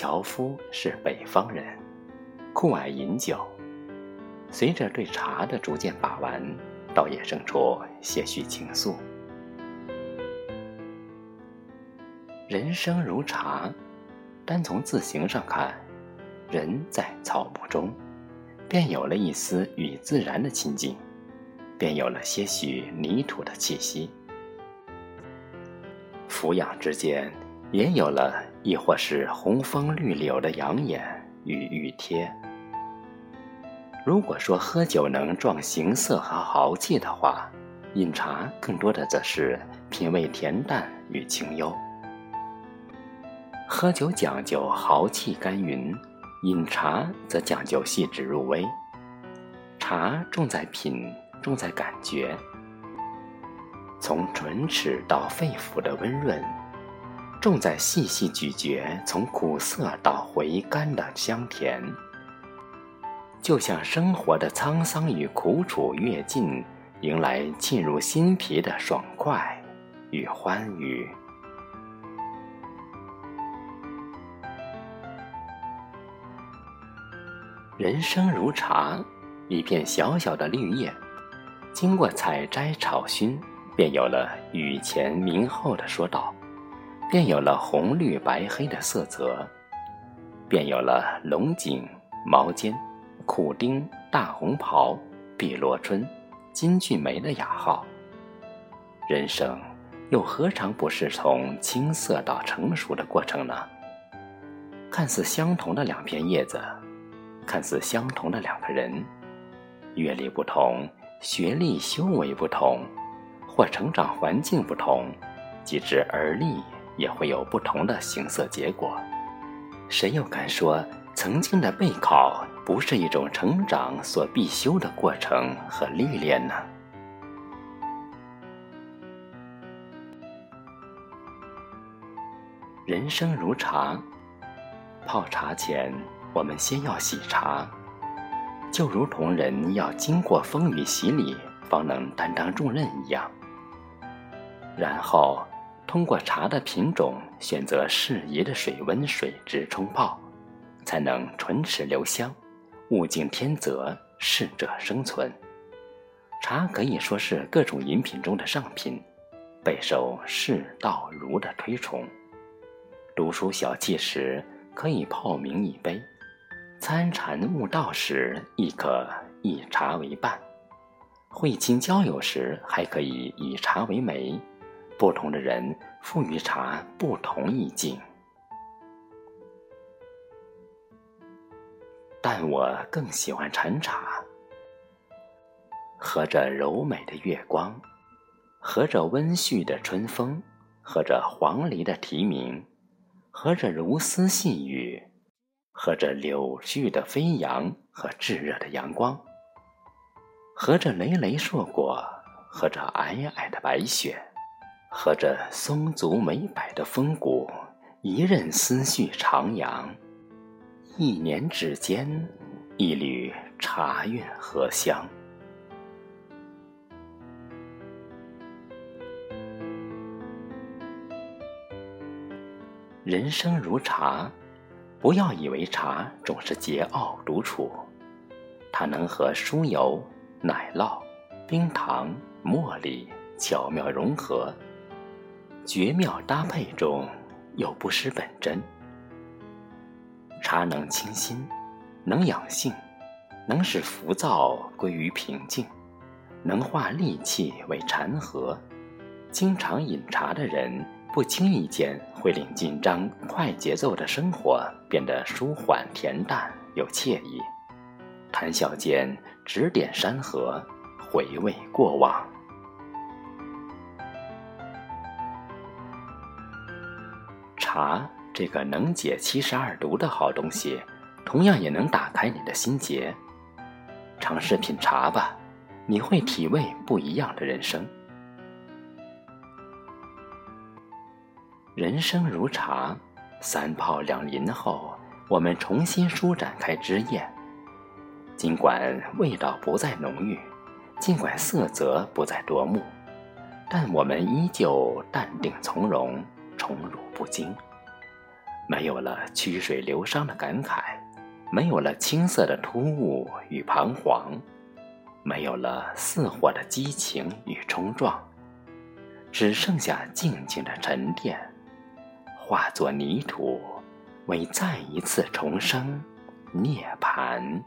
樵夫是北方人，酷爱饮酒。随着对茶的逐渐把玩，倒也生出些许情愫。人生如茶，单从字形上看，人在草木中，便有了一丝与自然的亲近，便有了些许泥土的气息。俯仰之间，也有了亦或是红枫绿柳的养眼与熨贴。如果说喝酒能壮形色和豪气的话，饮茶更多的则是品味恬淡与清幽。喝酒讲究豪气干云，饮茶则讲究细致入微。茶重在品，重在感觉，从唇齿到肺腑的温润，重在细细咀嚼，从苦涩到回甘的香甜。就像生活的沧桑与苦楚越尽，迎来沁入心脾的爽快与欢愉。人生如茶，一片小小的绿叶，经过采摘炒熏，便有了雨前明后的说道，便有了红绿白黑的色泽，便有了龙井、毛尖。苦丁、大红袍、碧螺春、金骏眉的雅号。人生又何尝不是从青涩到成熟的过程呢？看似相同的两片叶子，看似相同的两个人，阅历不同，学历修为不同，或成长环境不同，即使而立也会有不同的形色结果。谁又敢说曾经的备考？不是一种成长所必修的过程和历练呢。人生如茶，泡茶前我们先要洗茶，就如同人要经过风雨洗礼方能担当重任一样。然后通过茶的品种选择适宜的水温水质冲泡，才能唇齿留香。物竞天择，适者生存。茶可以说是各种饮品中的上品，备受士道儒的推崇。读书小憩时可以泡茗一杯，参禅悟道时亦可以茶为伴，会亲交友时还可以以茶为媒。不同的人赋予茶不同意境。但我更喜欢禅茶，和着柔美的月光，和着温煦的春风，和着黄鹂的啼鸣，和着如丝细雨，和着柳絮的飞扬和炙热的阳光，和着累累硕果，和着皑皑的白雪，和着松足美柏的风骨，一任思绪徜徉。一年指尖，一缕茶韵荷香。人生如茶，不要以为茶总是桀骜独处，它能和酥油、奶酪、冰糖、茉莉巧妙融合，绝妙搭配中又不失本真。茶能清心，能养性，能使浮躁归于平静，能化戾气为禅和。经常饮茶的人，不经意间会令紧张快节奏的生活变得舒缓恬淡又惬意。谈笑间，指点山河，回味过往。茶。这个能解七十二毒的好东西，同样也能打开你的心结。尝试品茶吧，你会体味不一样的人生。人生如茶，三泡两淋后，我们重新舒展开枝叶。尽管味道不再浓郁，尽管色泽不再夺目，但我们依旧淡定从容，宠辱不惊。没有了曲水流觞的感慨，没有了青涩的突兀与彷徨，没有了似火的激情与冲撞，只剩下静静的沉淀，化作泥土，为再一次重生涅槃。